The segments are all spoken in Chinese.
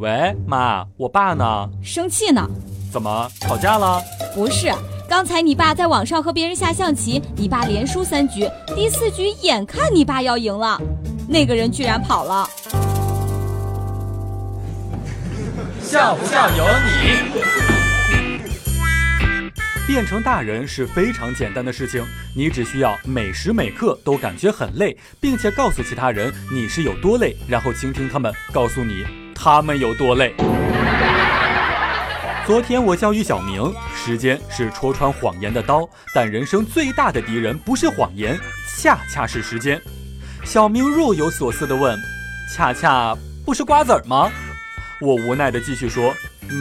喂，妈，我爸呢？生气呢？怎么吵架了？不是，刚才你爸在网上和别人下象棋，你爸连输三局，第四局眼看你爸要赢了，那个人居然跑了。笑不笑由你。变成大人是非常简单的事情，你只需要每时每刻都感觉很累，并且告诉其他人你是有多累，然后倾听他们告诉你他们有多累。昨天我教育小明，时间是戳穿谎言的刀，但人生最大的敌人不是谎言，恰恰是时间。小明若有所思地问：“恰恰不是瓜子儿吗？”我无奈地继续说：“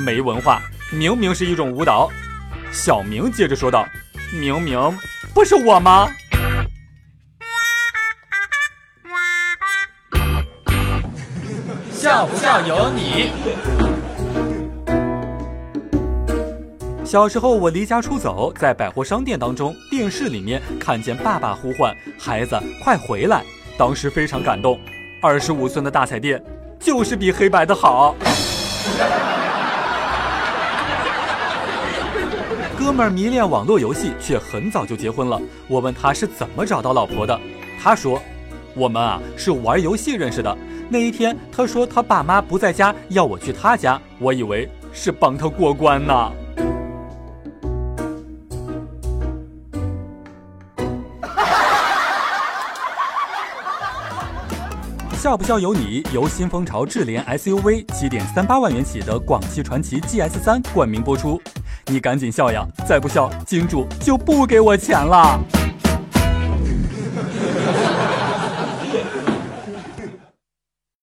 没文化，明明是一种舞蹈。”小明接着说道：“明明不是我吗？”笑不笑由你。小时候我离家出走，在百货商店当中，电视里面看见爸爸呼唤孩子快回来，当时非常感动。二十五寸的大彩电就是比黑白的好。哥们儿迷恋网络游戏，却很早就结婚了。我问他是怎么找到老婆的，他说：“我们啊是玩游戏认识的。那一天，他说他爸妈不在家，要我去他家，我以为是帮他过关呢。”笑不笑由你，由新风潮智联 SUV 七点三八万元起的广汽传祺 GS 三冠名播出。你赶紧笑呀！再不笑，金主就不给我钱了。